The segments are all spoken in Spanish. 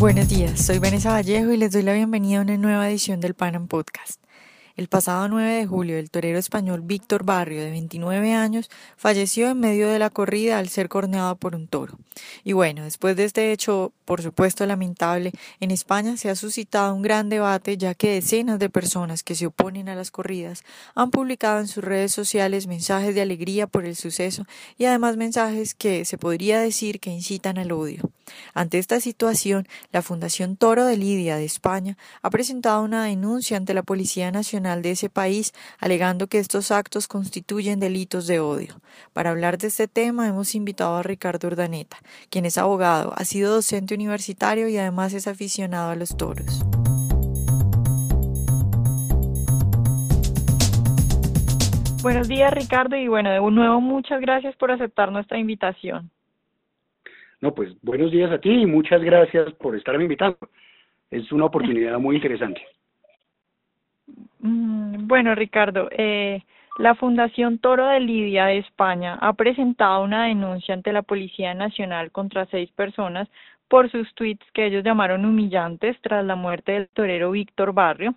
Buenos días, soy Vanessa Vallejo y les doy la bienvenida a una nueva edición del Panam Podcast. El pasado 9 de julio, el torero español Víctor Barrio, de 29 años, falleció en medio de la corrida al ser corneado por un toro. Y bueno, después de este hecho, por supuesto lamentable, en España se ha suscitado un gran debate ya que decenas de personas que se oponen a las corridas han publicado en sus redes sociales mensajes de alegría por el suceso y además mensajes que se podría decir que incitan al odio. Ante esta situación, la Fundación Toro de Lidia de España ha presentado una denuncia ante la Policía Nacional de ese país, alegando que estos actos constituyen delitos de odio. Para hablar de este tema hemos invitado a Ricardo Urdaneta, quien es abogado, ha sido docente universitario y además es aficionado a los toros. Buenos días Ricardo y bueno, de nuevo muchas gracias por aceptar nuestra invitación. No, pues buenos días a ti y muchas gracias por estarme invitando. Es una oportunidad muy interesante. Mm, bueno, Ricardo, eh, la Fundación Toro de Lidia de España ha presentado una denuncia ante la Policía Nacional contra seis personas por sus tweets que ellos llamaron humillantes tras la muerte del torero Víctor Barrio.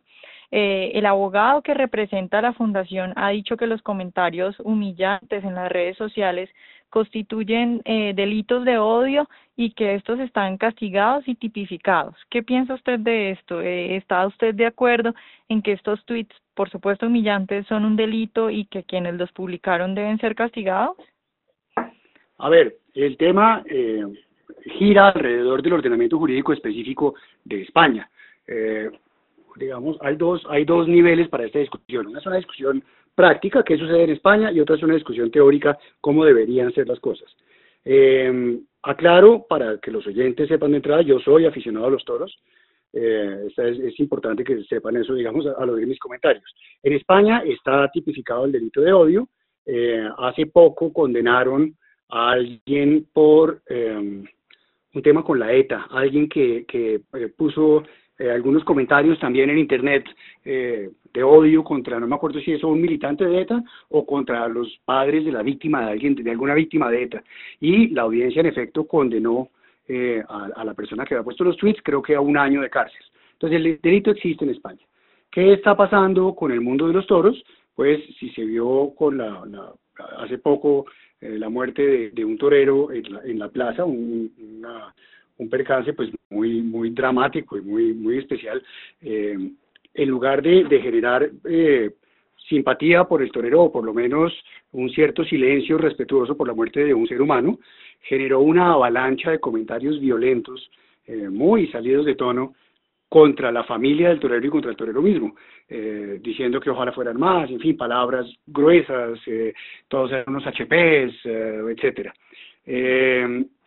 Eh, el abogado que representa a la fundación ha dicho que los comentarios humillantes en las redes sociales constituyen eh, delitos de odio y que estos están castigados y tipificados. ¿Qué piensa usted de esto? Eh, ¿Está usted de acuerdo en que estos tweets, por supuesto humillantes, son un delito y que quienes los publicaron deben ser castigados? A ver, el tema eh, gira alrededor del ordenamiento jurídico específico de España. Eh, digamos, hay dos, hay dos niveles para esta discusión. Una es una discusión práctica, qué sucede en España, y otra es una discusión teórica, cómo deberían ser las cosas. Eh, aclaro, para que los oyentes sepan de entrada, yo soy aficionado a los toros, eh, es, importante que sepan eso, digamos, al oír mis comentarios. En España está tipificado el delito de odio, eh, hace poco condenaron a alguien por eh, un tema con la ETA, alguien que, que puso eh, algunos comentarios también en internet eh, de odio contra, no me acuerdo si es un militante de ETA o contra los padres de la víctima de alguien, de alguna víctima de ETA. Y la audiencia en efecto condenó eh, a, la persona que había puesto los tweets, creo que a un año de cárcel. Entonces el delito existe en España. ¿Qué está pasando con el mundo de los toros? Pues si se vio con la, hace poco la muerte de, un torero en la, plaza, una un percance pues muy muy dramático y muy muy especial eh, en lugar de, de generar eh, simpatía por el torero o por lo menos un cierto silencio respetuoso por la muerte de un ser humano generó una avalancha de comentarios violentos eh, muy salidos de tono contra la familia del torero y contra el torero mismo, eh, diciendo que ojalá fueran más, en fin, palabras gruesas, eh, todos eran unos HPs, eh.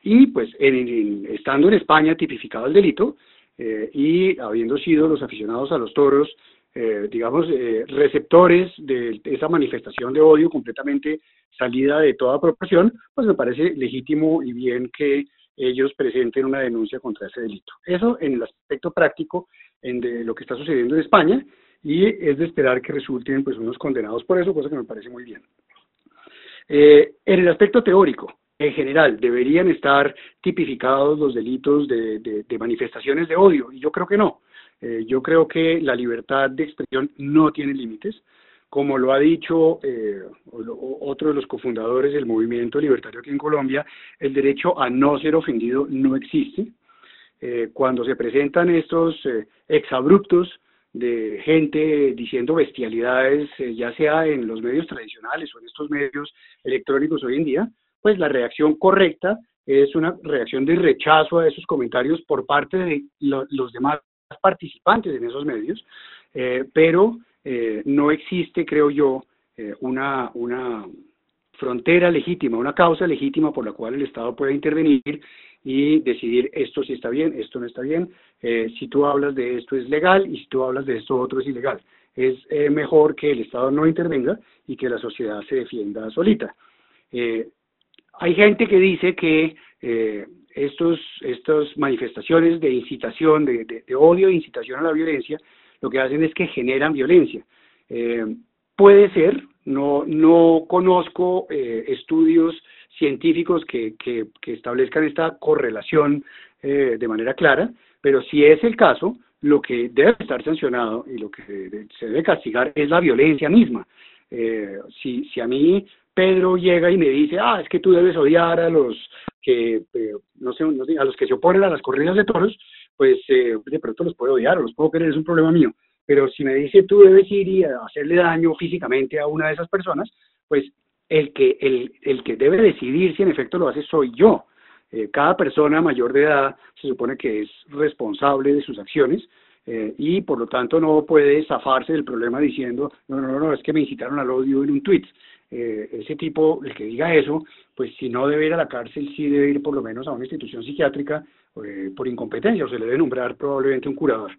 Eh, y pues en, estando en España tipificado el delito eh, y habiendo sido los aficionados a los toros, eh, digamos, eh, receptores de esa manifestación de odio completamente salida de toda proporción, pues me parece legítimo y bien que ellos presenten una denuncia contra ese delito. Eso en el aspecto práctico de lo que está sucediendo en España y es de esperar que resulten pues unos condenados por eso, cosa que me parece muy bien. en el aspecto teórico, en general deberían estar tipificados los delitos de, de, manifestaciones de odio y yo creo que no. Eh, yo creo que la libertad de expresión no tiene límites. Como lo ha dicho eh, otro de los cofundadores del movimiento libertario aquí en Colombia, el derecho a no ser ofendido no existe. Eh, cuando se presentan estos eh, exabruptos de gente diciendo bestialidades, eh, ya sea en los medios tradicionales o en estos medios electrónicos hoy en día, pues la reacción correcta es una reacción de rechazo a esos comentarios por parte de los demás participantes en esos medios, eh, pero eh, no existe, creo yo, eh, una, una frontera legítima, una causa legítima por la cual el Estado pueda intervenir y decidir esto sí está bien, esto no está bien, si tú hablas de esto es legal y si tú hablas de esto otro es ilegal. Es mejor que el Estado no intervenga y que la sociedad se defienda solita. Eh, hay gente que dice que eh, estos, estas manifestaciones de incitación, de, de, odio e incitación a la violencia, lo que hacen es que generan violencia. Eh, puede ser, no, no conozco eh, estudios científicos que, que, establezcan esta correlación eh, de manera clara, pero si es el caso, lo que debe estar sancionado y lo que se debe castigar es la violencia misma. Eh, si, si a mí Pedro llega y me dice, ah, es que tú debes odiar a los que, eh, no, sé, a los que se oponen a las corridas de toros, pues eh, de pronto los puedo odiar o los puedo querer, es un problema mío. Pero si me dice tú debes ir y hacerle daño físicamente a una de esas personas, pues el que, el, el que debe decidir si en efecto lo hace soy yo. Eh, cada persona mayor de edad se supone que es responsable de sus acciones eh, y por lo tanto no puede zafarse del problema diciendo, no, no, no, es que me incitaron al odio en un tweet. Eh, ese tipo, el que diga eso, pues si no debe ir a la cárcel, sí debe ir por lo menos a una institución psiquiátrica por incompetencia, o se le debe nombrar probablemente un curador.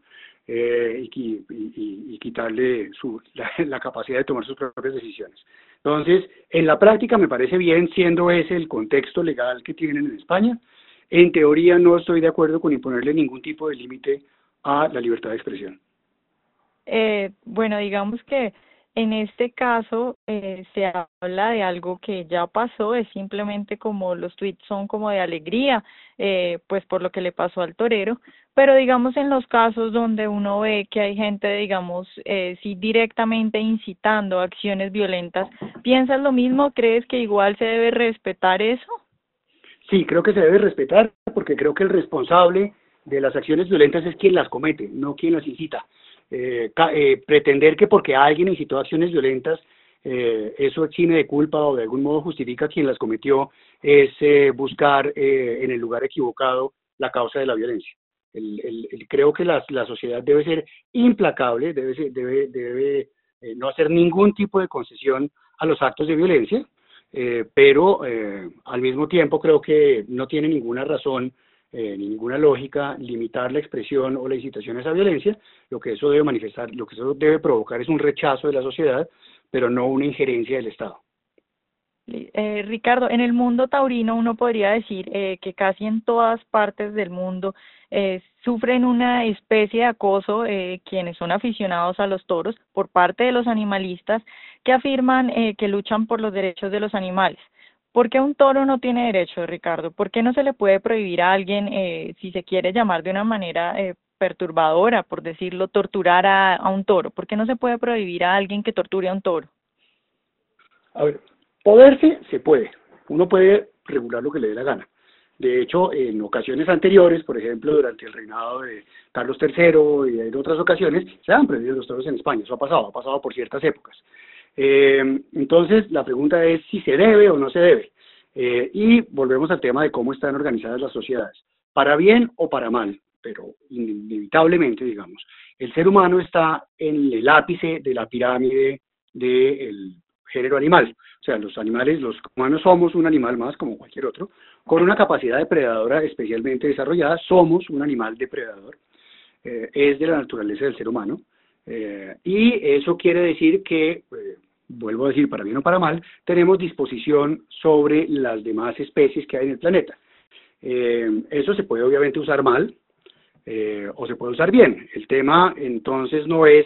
y, y, quitarle su, la, capacidad de tomar sus propias decisiones. Entonces, en la práctica me parece bien, siendo ese el contexto legal que tienen en España. En teoría no estoy de acuerdo con imponerle ningún tipo de límite a la libertad de expresión. Eh, bueno, digamos que en este caso eh, se habla de algo que ya pasó, es simplemente como los tweets son como de alegría, eh, pues por lo que le pasó al torero, pero digamos en los casos donde uno ve que hay gente, digamos, eh, sí directamente incitando acciones violentas, ¿piensas lo mismo? ¿Crees que igual se debe respetar eso? Sí, creo que se debe respetar porque creo que el responsable de las acciones violentas es quien las comete, no quien las incita. Eh, eh, pretender que porque alguien incitó acciones violentas, eh, eso exime de culpa o de algún modo justifica quien las cometió, es eh, buscar en el lugar equivocado la causa de la violencia. El, creo que la, la, sociedad debe ser implacable, debe, debe, debe no hacer ningún tipo de concesión a los actos de violencia, pero al mismo tiempo creo que no tiene ninguna razón eh, ninguna lógica limitar la expresión o la incitación a esa violencia, lo que eso debe manifestar, lo que eso debe provocar es un rechazo de la sociedad, pero no una injerencia del Estado. Eh, Ricardo, en el mundo taurino uno podría decir eh, que casi en todas partes del mundo eh, sufren una especie de acoso eh, quienes son aficionados a los toros por parte de los animalistas que afirman eh, que luchan por los derechos de los animales. ¿Por qué un toro no tiene derecho, Ricardo? ¿Por qué no se le puede prohibir a alguien, eh, si se quiere llamar de una manera eh, perturbadora, por decirlo, torturar a, a, un toro? ¿Por qué no se puede prohibir a alguien que torture a un toro? A ver, poderse se puede. Uno puede regular lo que le dé la gana. De hecho, en ocasiones anteriores, por ejemplo, durante el reinado de Carlos III y en otras ocasiones, se han prohibido los toros en España. Eso ha pasado, ha pasado por ciertas épocas. Eh, entonces, la pregunta es si se debe o no se debe. Eh, y volvemos al tema de cómo están organizadas las sociedades, para bien o para mal, pero inevitablemente, digamos, el ser humano está en el ápice de la pirámide del género animal. O sea, los animales, los humanos somos un animal más como cualquier otro, con una capacidad depredadora especialmente desarrollada, somos un animal depredador, eh, es de la naturaleza del ser humano. Eh, y eso quiere decir que eh, vuelvo a decir, para bien o para mal, tenemos disposición sobre las demás especies que hay en el planeta. Eh, eso se puede obviamente usar mal eh, o se puede usar bien. El tema entonces no es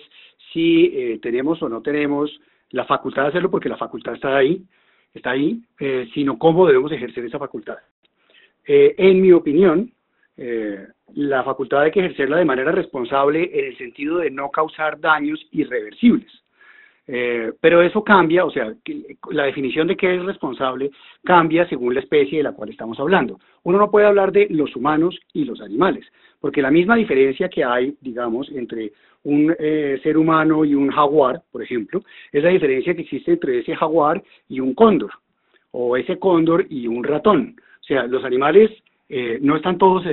si eh, tenemos o no tenemos la facultad de hacerlo, porque la facultad está ahí, está ahí, sino cómo debemos ejercer esa facultad. En mi opinión, la facultad hay que ejercerla de manera responsable en el sentido de no causar daños irreversibles. Eh, pero eso cambia, o sea, la definición de qué es responsable cambia según la especie de la cual estamos hablando. Uno no puede hablar de los humanos y los animales, porque la misma diferencia que hay, digamos, entre un eh, ser humano y un jaguar, por ejemplo, es la diferencia que existe entre ese jaguar y un cóndor, o ese cóndor y un ratón. O sea, los animales eh, no están todos,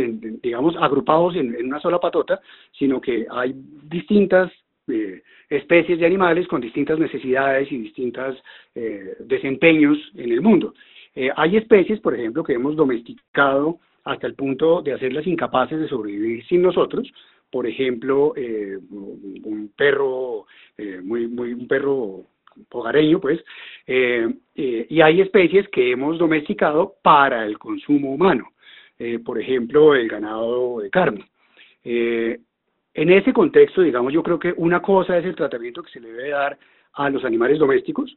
digamos, agrupados en, en, una sola patota, sino que hay distintas eh, especies de animales con distintas necesidades y distintos eh, desempeños en el mundo. Eh, hay especies, por ejemplo, que hemos domesticado hasta el punto de hacerlas incapaces de sobrevivir sin nosotros. Por ejemplo, eh, un perro, muy, un perro hogareño, pues, y hay especies que hemos domesticado para el consumo humano. Por ejemplo, el ganado de carne. En ese contexto, digamos, yo creo que una cosa es el tratamiento que se debe dar a los animales domésticos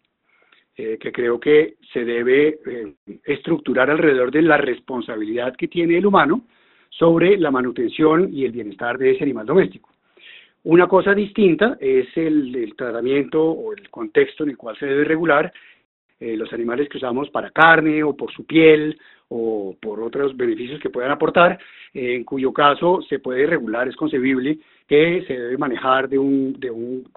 eh, que creo que se debe eh, estructurar alrededor de la responsabilidad que tiene el humano sobre la manutención y el bienestar de ese animal doméstico. Una cosa distinta es el, tratamiento o el contexto en el cual se debe regular eh, los animales que usamos para carne o por su piel o por otros beneficios que puedan aportar, en cuyo caso se puede regular, es concebible que se debe manejar de un, de un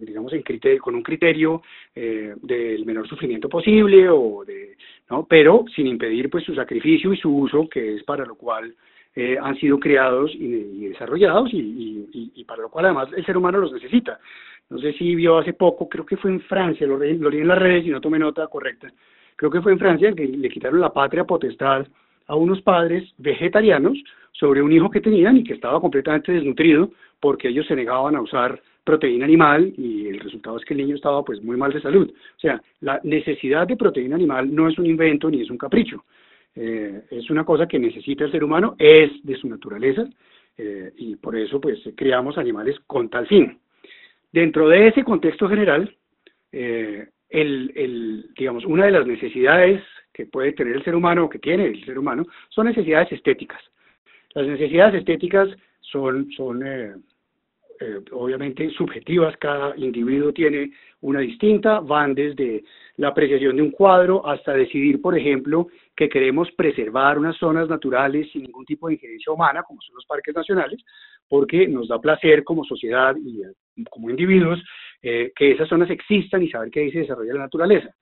digamos, en con un criterio eh, del menor sufrimiento posible, o de, ¿no? pero sin impedir pues su sacrificio y su uso, que es para lo cual eh, han sido creados y, desarrollados y, y, para lo cual además el ser humano los necesita. No sé si vio hace poco, creo que fue en Francia, lo, lo leí en las redes y no tomé nota correcta, creo que fue en Francia que le quitaron la patria potestad a unos padres vegetarianos sobre un hijo que tenían y que estaba completamente desnutrido porque ellos se negaban a usar proteína animal y el resultado es que el niño estaba pues muy mal de salud. O sea, la necesidad de proteína animal no es un invento ni es un capricho. Eh, es una cosa que necesita el ser humano, es de su naturaleza eh, y por eso pues creamos animales con tal fin. Dentro de ese contexto general, eh, el, el, digamos, una de las necesidades que puede tener el ser humano, o que tiene el ser humano, son necesidades estéticas. Las necesidades estéticas son, son eh, eh, obviamente subjetivas, cada individuo tiene una distinta, van desde la apreciación de un cuadro hasta decidir, por ejemplo, que queremos preservar unas zonas naturales sin ningún tipo de injerencia humana, como son los parques nacionales, porque nos da placer como sociedad y eh, como individuos que esas zonas existan y saber que ahí se desarrolla la naturaleza.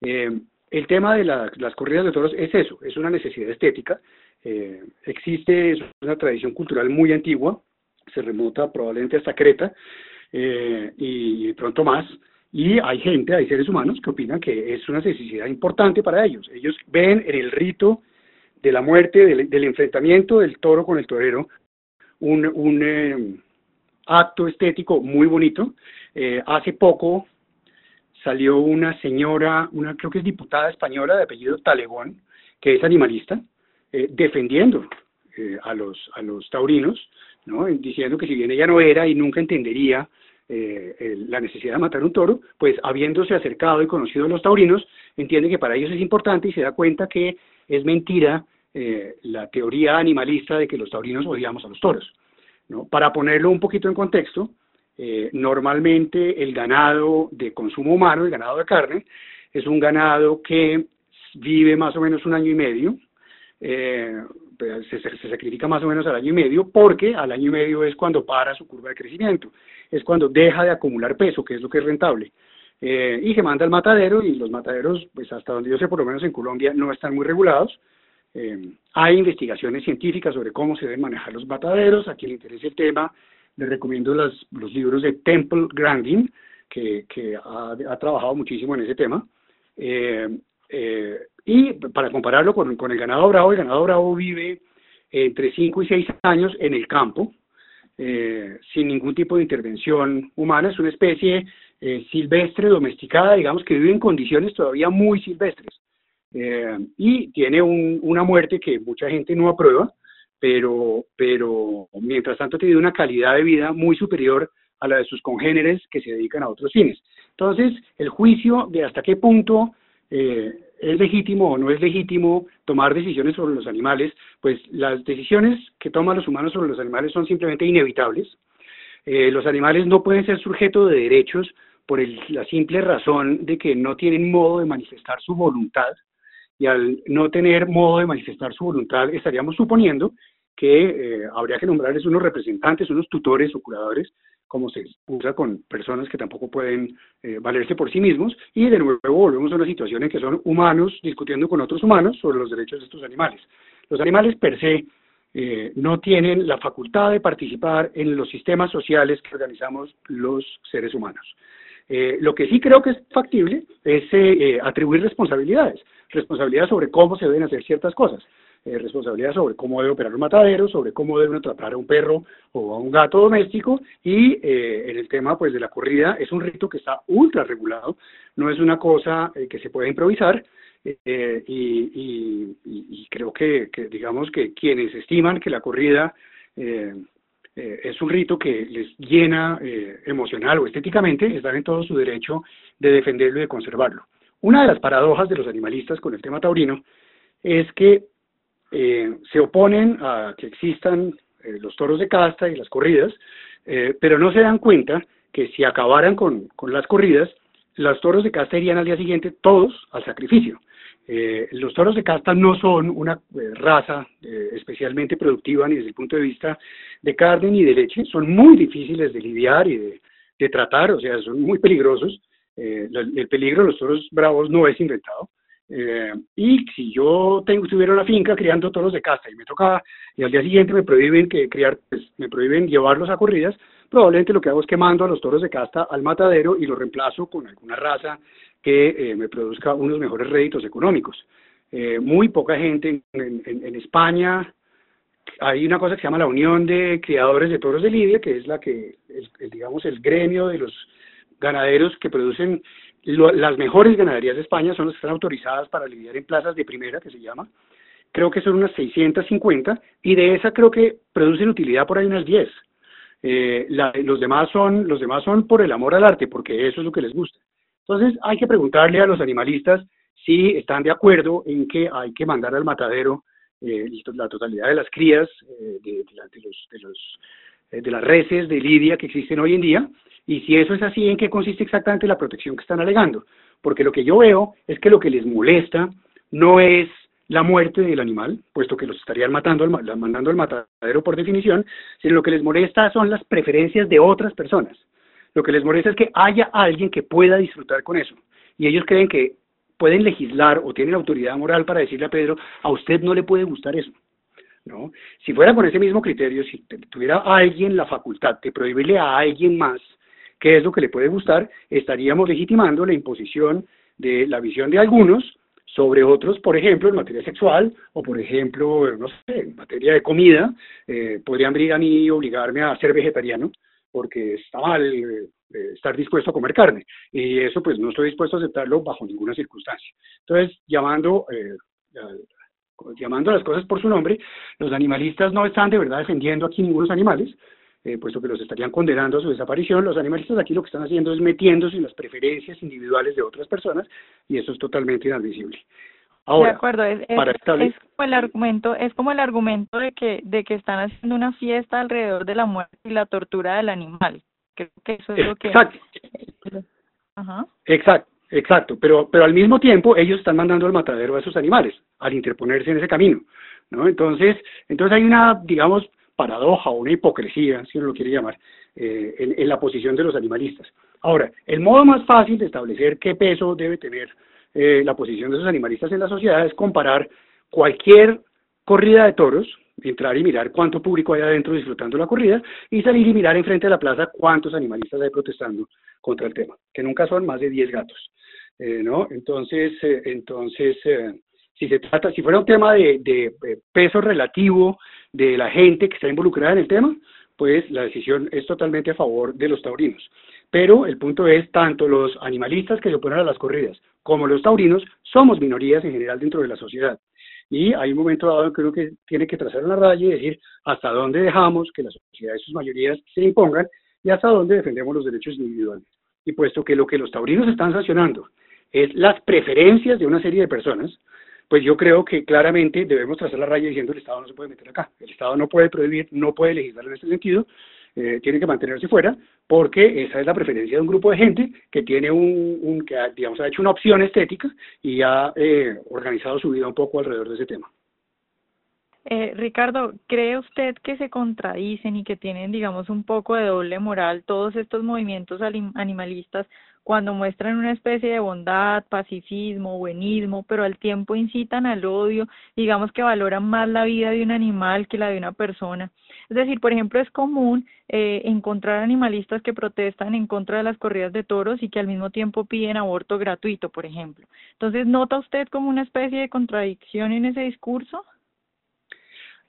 el tema de las corridas de toros es eso, es una necesidad estética. existe, es una tradición cultural muy antigua, se remonta probablemente hasta Creta eh, y pronto más. Y hay gente, hay seres humanos que opinan que es una necesidad importante para ellos. Ellos ven en el rito de la muerte, del, enfrentamiento del toro con el torero, un, un eh, acto estético muy bonito. Eh, hace poco salió una señora, una creo que es diputada española de apellido Talegón, que es animalista, defendiendo a, los, a los taurinos diciendo que si bien ella no era y nunca entendería eh, la necesidad de matar un toro, pues habiéndose acercado y conocido a los taurinos, entiende que para ellos es importante y se da cuenta que es mentira eh, la teoría animalista de que los taurinos odiamos a los toros. ¿no? Para ponerlo un poquito en contexto, eh, normalmente el ganado de consumo humano, el ganado de carne, es un ganado que vive más o menos un año y medio, eh, se, se, sacrifica más o menos al año y medio porque al año y medio es cuando para su curva de crecimiento, es cuando deja de acumular peso, que es lo que es rentable. Eh, y se manda al matadero y los mataderos, pues hasta donde yo sé, por lo menos en Colombia, no están muy regulados. Eh, hay investigaciones científicas sobre cómo se deben manejar los mataderos. A quien le interese el tema, le recomiendo los, los libros de Temple Grandin, que, ha, trabajado muchísimo en ese tema. Eh, eh, y para compararlo con, con, el ganado bravo, el ganado bravo vive entre 5 y 6 años en el campo, eh, sin ningún tipo de intervención humana. Es una especie eh, silvestre, domesticada, digamos que vive en condiciones todavía muy silvestres. Eh, y tiene un, una muerte que mucha gente no aprueba, pero, pero mientras tanto tiene una calidad de vida muy superior a la de sus congéneres que se dedican a otros fines. Entonces, el juicio de hasta qué punto eh, es legítimo o no es legítimo tomar decisiones sobre los animales, pues las decisiones que toman los humanos sobre los animales son simplemente inevitables. Eh, los animales no pueden ser sujetos de derechos por la simple razón de que no tienen modo de manifestar su voluntad y al no tener modo de manifestar su voluntad estaríamos suponiendo que eh, habría que nombrarles unos representantes, unos tutores o curadores como se usa con personas que tampoco pueden eh, valerse por sí mismos, y de nuevo volvemos a una situación en que son humanos discutiendo con otros humanos sobre los derechos de estos animales. Los animales per se eh, no tienen la facultad de participar en los sistemas sociales que organizamos los seres humanos. Eh, lo que sí creo que es factible es atribuir responsabilidades, responsabilidades sobre cómo se deben hacer ciertas cosas. Eh, responsabilidad sobre cómo debe operar un matadero, sobre cómo debe tratar a un perro o a un gato doméstico y eh, en el tema pues de la corrida es un rito que está ultra regulado, no es una cosa eh, que se puede improvisar y, creo que, digamos que quienes estiman que la corrida es un rito que les llena emocional o estéticamente, están en todo su derecho de defenderlo y de conservarlo. una de las paradojas de los animalistas con el tema taurino es que eh, se oponen a que existan eh, los toros de casta y las corridas, eh, pero no se dan cuenta que si acabaran con, con las corridas, los toros de casta irían al día siguiente todos al sacrificio. Eh, los toros de casta no son una eh, raza eh, especialmente productiva ni desde el punto de vista de carne ni de leche, son muy difíciles de lidiar y de, tratar, o sea, son muy peligrosos. el peligro de los toros bravos no es inventado. y si yo tengo, tuviera una finca criando toros de casta y me toca, y al día siguiente me prohíben que criar, pues, me prohíben llevarlos a corridas, probablemente lo que hago es que mando a los toros de casta al matadero y los reemplazo con alguna raza que eh, me produzca unos mejores réditos económicos. Eh, muy poca gente en, España, hay una cosa que se llama la Unión de Criadores de Toros de Lidia, que es la que, el, digamos, el gremio de los ganaderos que producen las mejores ganaderías de España, son las que están autorizadas para lidiar en plazas de primera, que se llama. Creo que son unas 650, y de esa creo que producen utilidad por ahí unas 10. Eh, los demás son los demás son por el amor al arte, porque eso es lo que les gusta. Entonces hay que preguntarle a los animalistas si están de acuerdo en que hay que mandar al matadero eh, la totalidad de las crías eh, de, de, los, de, los, eh, de las reses de lidia que existen hoy en día, y si eso es así, ¿en qué consiste exactamente la protección que están alegando? Porque lo que yo veo es que lo que les molesta no es la muerte del animal, puesto que los estarían matando, mandando al matadero por definición, sino lo que les molesta son las preferencias de otras personas. Lo que les molesta es que haya alguien que pueda disfrutar con eso. Y ellos creen que pueden legislar o tienen autoridad moral para decirle a Pedro, a usted no le puede gustar eso. ¿No? Si fuera con ese mismo criterio, si tuviera alguien la facultad de prohibirle a alguien más qué es lo que le puede gustar, estaríamos legitimando la imposición de la visión de algunos sobre otros, por ejemplo, en materia sexual o, por ejemplo, no sé, en materia de comida, eh, podrían venir a mí y obligarme a ser vegetariano porque está mal eh, estar dispuesto a comer carne y eso pues no estoy dispuesto a aceptarlo bajo ninguna circunstancia. Entonces, llamando, eh, llamando las cosas por su nombre, los animalistas no están de verdad defendiendo aquí ningunos animales, eh, puesto que los estarían condenando a su desaparición. Los animalistas aquí lo que están haciendo es metiéndose en las preferencias individuales de otras personas y eso es totalmente inadmisible. Ahora, de acuerdo, es, como el argumento, es como el argumento de que, de que están haciendo una fiesta alrededor de la muerte y la tortura del animal. Creo que eso es lo que... Exacto. Ajá. Exacto, exacto. Pero, pero al mismo tiempo ellos están mandando al matadero a esos animales, al interponerse en ese camino. ¿no? Entonces, entonces hay una, digamos, paradoja o una hipocresía, si uno lo quiere llamar, eh, en, en la posición de los animalistas. Ahora, el modo más fácil de establecer qué peso debe tener eh, la posición de esos animalistas en la sociedad es comparar cualquier corrida de toros, entrar y mirar cuánto público hay adentro disfrutando la corrida y salir y mirar enfrente de la plaza cuántos animalistas hay protestando contra el tema, que nunca son más de 10 gatos. Eh, ¿no? Entonces, eh, entonces si se trata, si fuera un tema de, de peso relativo de la gente que está involucrada en el tema, pues la decisión es totalmente a favor de los taurinos. Pero el punto es, tanto los animalistas que se oponen a las corridas como los taurinos somos minorías en general dentro de la sociedad. Y hay un momento dado que uno que tiene que trazar una raya y decir hasta dónde dejamos que la sociedad y sus mayorías se impongan y hasta dónde defendemos los derechos individuales. Y puesto que lo que los taurinos están sancionando es las preferencias de una serie de personas, pues yo creo que claramente debemos trazar la raya diciendo el Estado no se puede meter acá. El Estado no puede prohibir, no puede legislar en este sentido, eh, tiene que mantenerse fuera, porque esa es la preferencia de un grupo de gente que tiene un, un que ha, digamos, ha hecho una opción estética y ha eh, organizado su vida un poco alrededor de ese tema. Eh, Ricardo, ¿cree usted que se contradicen y que tienen, digamos, un poco de doble moral todos estos movimientos animalistas cuando muestran una especie de bondad, pacifismo, buenismo, pero al tiempo incitan al odio, digamos que valoran más la vida de un animal que la de una persona. Es decir, por ejemplo, es común eh, encontrar animalistas que protestan en contra de las corridas de toros y que al mismo tiempo piden aborto gratuito, por ejemplo. Entonces, ¿nota usted como una especie de contradicción en ese discurso?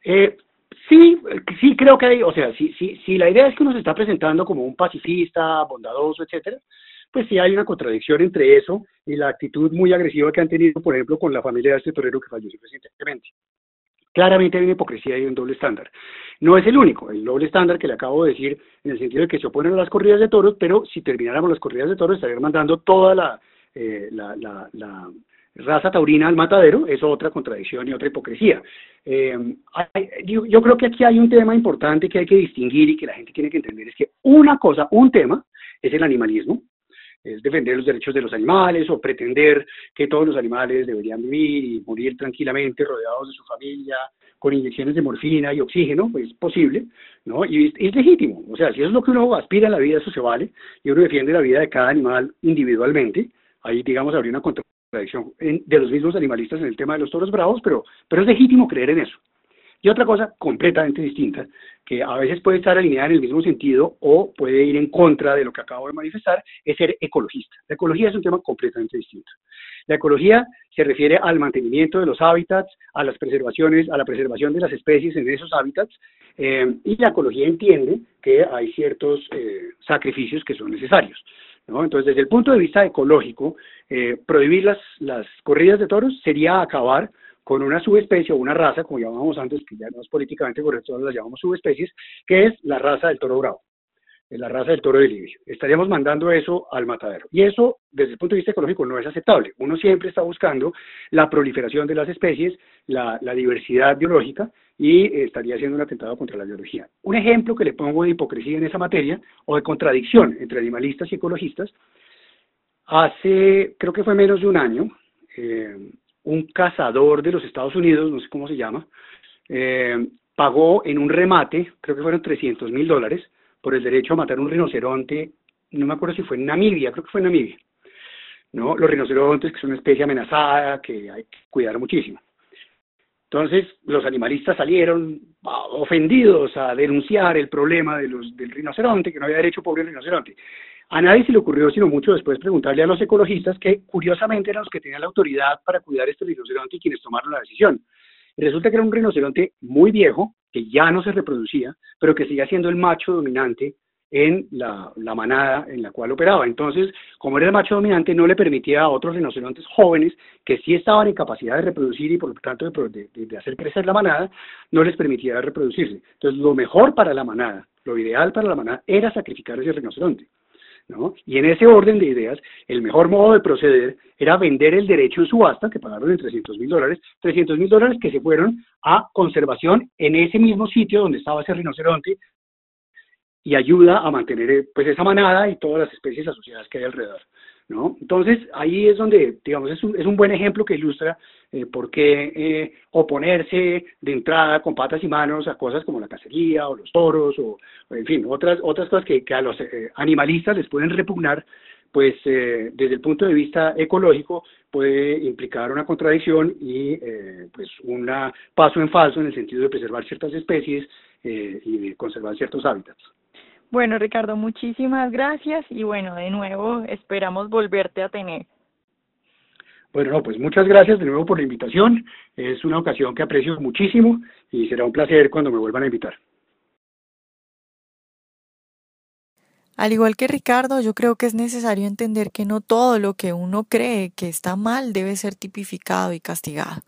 Eh, sí, sí creo que hay, o sea, si, si, si la idea es que uno se está presentando como un pacifista, bondadoso, etcétera, pues sí hay una contradicción entre eso y la actitud muy agresiva que han tenido, por ejemplo, con la familia de este torero que falleció recientemente. Claramente hay una hipocresía y un doble estándar. No es el único, el doble estándar que le acabo de decir en el sentido de que se oponen a las corridas de toros, pero si termináramos las corridas de toros estarían mandando toda la eh, la, la, raza taurina al matadero es otra contradicción y otra hipocresía. Eh, yo, creo que aquí hay un tema importante que hay que distinguir y que la gente tiene que entender, es que una cosa, un tema es el animalismo, es defender los derechos de los animales o pretender que todos los animales deberían vivir y morir tranquilamente rodeados de su familia, con inyecciones de morfina y oxígeno, pues es posible, ¿no? Y es, legítimo, o sea, si eso es lo que uno aspira a la vida, eso se vale, y uno defiende la vida de cada animal individualmente, ahí digamos habría una contradicción de los mismos animalistas en el tema de los toros bravos, pero, pero es legítimo creer en eso. Y otra cosa completamente distinta, que a veces puede estar alineada en el mismo sentido o puede ir en contra de lo que acabo de manifestar, es ser ecologista. La ecología es un tema completamente distinto. La ecología se refiere al mantenimiento de los hábitats, a las preservaciones, a la preservación de las especies en esos hábitats, eh, y la ecología entiende que hay ciertos eh, sacrificios que son necesarios. Entonces, desde el punto de vista ecológico, eh, prohibir las, las corridas de toros sería acabar con una subespecie o una raza, como llamábamos antes, que ya no es políticamente correcto, ahora las llamamos subespecies, que es la raza del toro bravo, la raza del toro de Libio. Estaríamos mandando eso al matadero. Y eso, desde el punto de vista ecológico, no es aceptable. Uno siempre está buscando la proliferación de las especies, la, la diversidad biológica, y estaría haciendo un atentado contra la biología. Un ejemplo que le pongo de hipocresía en esa materia, o de contradicción entre animalistas y ecologistas, hace, creo que fue menos de un año, eh, un cazador de los Estados Unidos, no sé cómo se llama, eh, pagó en un remate, creo que fueron 300 mil dólares, por el derecho a matar un rinoceronte, no me acuerdo si fue en Namibia, creo que fue en Namibia. ¿no? Los rinocerontes, que son una especie amenazada, que hay que cuidar muchísimo. Entonces, los animalistas salieron ah, ofendidos a denunciar el problema de los, del rinoceronte, que no había derecho pobre rinoceronte. A nadie se le ocurrió, sino mucho después, preguntarle a los ecologistas que curiosamente eran los que tenían la autoridad para cuidar este rinoceronte y quienes tomaron la decisión. resulta que era un rinoceronte muy viejo, que ya no se reproducía, pero que seguía siendo el macho dominante en la, manada en la cual operaba. Entonces, como era el macho dominante, no le permitía a otros rinocerontes jóvenes que sí estaban en capacidad de reproducir y por lo tanto de, de, hacer crecer la manada, no les permitía reproducirse. Entonces, lo mejor para la manada, lo ideal para la manada, era sacrificar ese rinoceronte. Y en ese orden de ideas, el mejor modo de proceder era vender el derecho en subasta, que pagaron en 300 mil dólares, 300 mil dólares que se fueron a conservación en ese mismo sitio donde estaba ese rinoceronte y ayuda a mantener pues esa manada y todas las especies asociadas que hay alrededor. ¿no? Entonces, ahí es donde, digamos, es un, es un buen ejemplo que ilustra eh, por qué eh, oponerse de entrada con patas y manos a cosas como la cacería o los toros o, en fin, otras, otras cosas que, que a los eh, animalistas les pueden repugnar, pues desde el punto de vista ecológico puede implicar una contradicción y pues un paso en falso en el sentido de preservar ciertas especies y de conservar ciertos hábitats. Bueno, Ricardo, muchísimas gracias y bueno, de nuevo esperamos volverte a tener. Bueno, no, pues muchas gracias de nuevo por la invitación. Es una ocasión que aprecio muchísimo y será un placer cuando me vuelvan a invitar. Al igual que Ricardo, yo creo que es necesario entender que no todo lo que uno cree que está mal debe ser tipificado y castigado.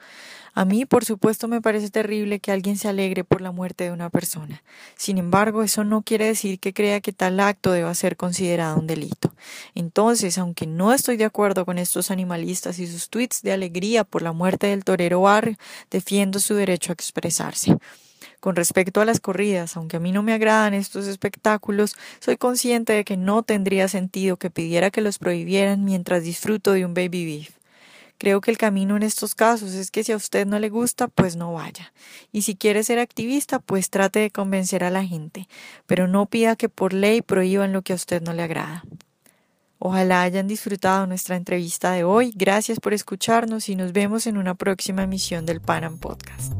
A mí, por supuesto, me parece terrible que alguien se alegre por la muerte de una persona. Sin embargo, eso no quiere decir que crea que tal acto deba ser considerado un delito. Entonces, aunque no estoy de acuerdo con estos animalistas y sus tweets de alegría por la muerte del torero barrio, defiendo su derecho a expresarse. Con respecto a las corridas, aunque a mí no me agradan estos espectáculos, soy consciente de que no tendría sentido que pidiera que los prohibieran mientras disfruto de un baby beef. Creo que el camino en estos casos es que si a usted no le gusta, pues no vaya. Y si quiere ser activista, pues trate de convencer a la gente, pero no pida que por ley prohíban lo que a usted no le agrada. Ojalá hayan disfrutado nuestra entrevista de hoy. Gracias por escucharnos y nos vemos en una próxima emisión del Panam Podcast.